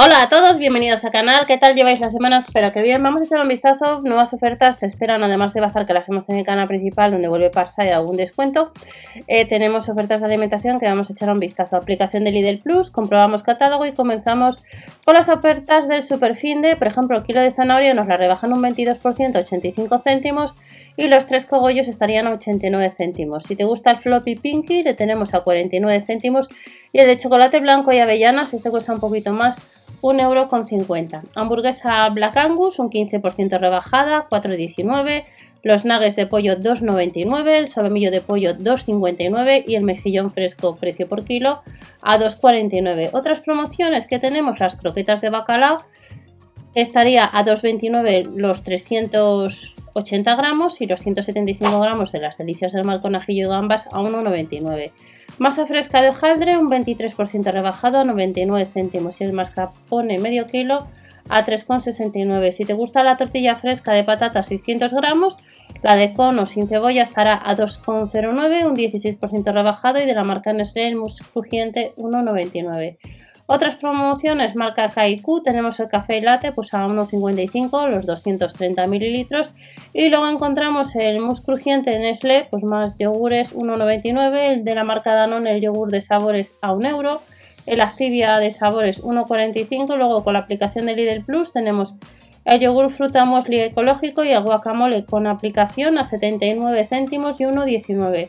Hola a todos, bienvenidos al canal. ¿Qué tal lleváis las semanas? Espero que bien. Vamos a echar un vistazo. Nuevas ofertas te esperan, además de Bazar, que las hacemos en el canal principal, donde vuelve Parsa y algún descuento. Eh, tenemos ofertas de alimentación que vamos a echar un vistazo. Aplicación de Lidl Plus, comprobamos catálogo y comenzamos con las ofertas del Superfinde. Por ejemplo, el kilo de zanahoria nos la rebajan un 22%, 85 céntimos. Y los tres cogollos estarían a 89 céntimos. Si te gusta el floppy pinky, le tenemos a 49 céntimos. Y el de chocolate blanco y avellanas, este cuesta un poquito más 1,50€. Hamburguesa Black Angus, un 15% rebajada, 4,19€. Los nuggets de pollo 2,99€, el solomillo de pollo 2,59€ y el mejillón fresco precio por kilo a 2,49€. Otras promociones que tenemos, las croquetas de bacalao, estaría a 2,29€ los 380 gramos y los 175 gramos de las delicias del mal conajillo y gambas a 1,99€. Masa fresca de hojaldre, un 23% rebajado a 99 céntimos y el mascarpone medio kilo a 3,69. Si te gusta la tortilla fresca de patata 600 gramos, la de cono sin cebolla estará a 2,09, un 16% rebajado y de la marca Nestlé el crujiente 1,99. Otras promociones, marca Kaiku, tenemos el café y latte pues a 1,55, los 230 mililitros. Y luego encontramos el mousse crujiente Nestlé, pues más yogures 1,99, el de la marca Danone, el yogur de sabores a 1 euro. El Activia de sabores 1,45. Luego con la aplicación de Lidl Plus tenemos el yogur fruta muesli ecológico y el guacamole con aplicación a 79 céntimos y 1,19.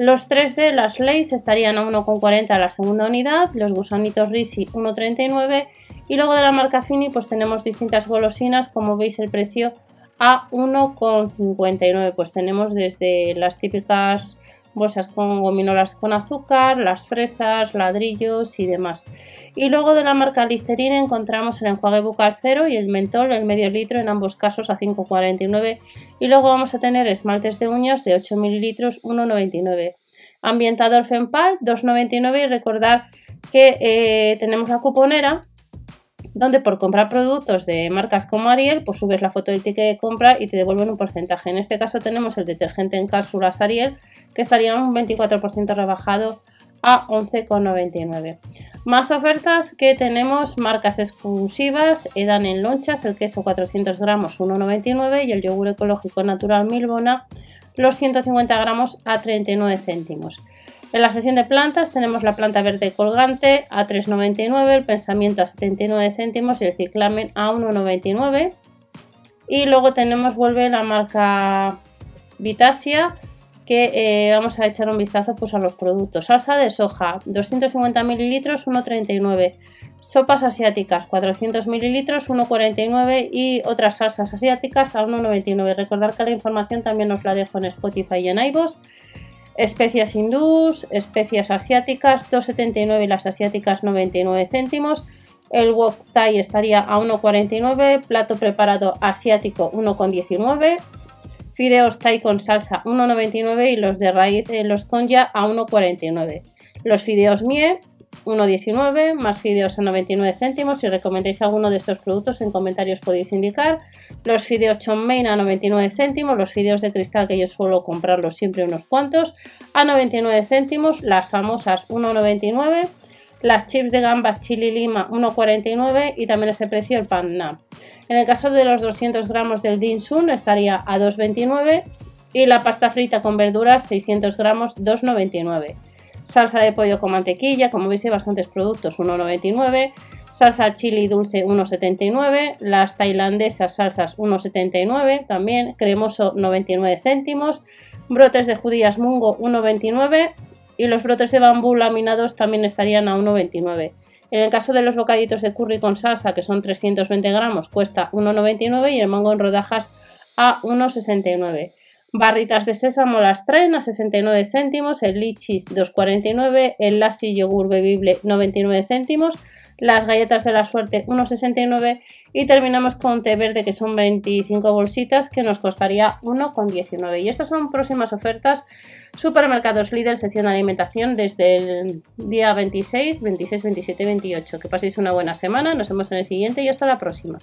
Los 3 de las Lays estarían a 1,40 la segunda unidad, los gusanitos Risi 1,39 y luego de la marca Fini pues tenemos distintas golosinas, como veis el precio a 1,59, pues tenemos desde las típicas bolsas con gominolas con azúcar, las fresas, ladrillos y demás. Y luego de la marca Listerine encontramos el enjuague bucal cero y el mentol, el medio litro, en ambos casos a 5,49. Y luego vamos a tener esmaltes de uñas de 8 mililitros, 1,99. Ambientador Fempal, 2,99 y recordar que eh, tenemos la cuponera donde por comprar productos de marcas como Ariel, pues subes la foto del ticket de compra y te devuelven un porcentaje. En este caso tenemos el detergente en cápsulas Ariel, que estaría un 24% rebajado a 11,99. Más ofertas que tenemos, marcas exclusivas, Edan en lonchas, el queso 400 gramos 1,99 y el yogur ecológico natural Milbona, los 150 gramos a 39 céntimos. En la sección de plantas tenemos la planta verde colgante a 3,99, el pensamiento a 79 céntimos y el ciclamen a 1,99. Y luego tenemos, vuelve la marca Vitasia, que eh, vamos a echar un vistazo pues, a los productos. Salsa de soja, 250 mililitros, 1,39. Sopas asiáticas, 400 mililitros, 1,49. Y otras salsas asiáticas a 1,99. Recordar que la información también os la dejo en Spotify y en iVoox. Especias hindús, especias asiáticas, 2,79 y las asiáticas 99 céntimos. El wok thai estaría a 1,49, plato preparado asiático 1,19, fideos thai con salsa 1,99 y los de raíz, eh, los ya a 1,49. Los fideos mie 1,19 más fideos a 99 céntimos. Si recomendáis alguno de estos productos en comentarios podéis indicar. Los fideos chonmein a 99 céntimos. Los fideos de cristal que yo suelo comprarlos siempre unos cuantos a 99 céntimos. Las famosas 1,99. Las chips de gambas chili lima 1,49 y también ese precio el pan nam. En el caso de los 200 gramos del dim sum estaría a 2,29 y la pasta frita con verduras 600 gramos 2,99 salsa de pollo con mantequilla, como veis hay bastantes productos, 1,99, salsa chili dulce 1,79, las tailandesas salsas 1,79 también, cremoso 99 céntimos, brotes de judías mungo 1,29 y los brotes de bambú laminados también estarían a 1,29. En el caso de los bocaditos de curry con salsa, que son 320 gramos, cuesta 1,99 y el mango en rodajas a 1,69. Barritas de sésamo las traen a 69 céntimos, el lichis 2,49, el lassi yogur bebible 99 céntimos, las galletas de la suerte 1,69 y terminamos con té verde que son 25 bolsitas que nos costaría 1,19. Y estas son próximas ofertas Supermercados Lidl, sección de alimentación desde el día 26, 26, 27 28. Que paséis una buena semana, nos vemos en el siguiente y hasta la próxima.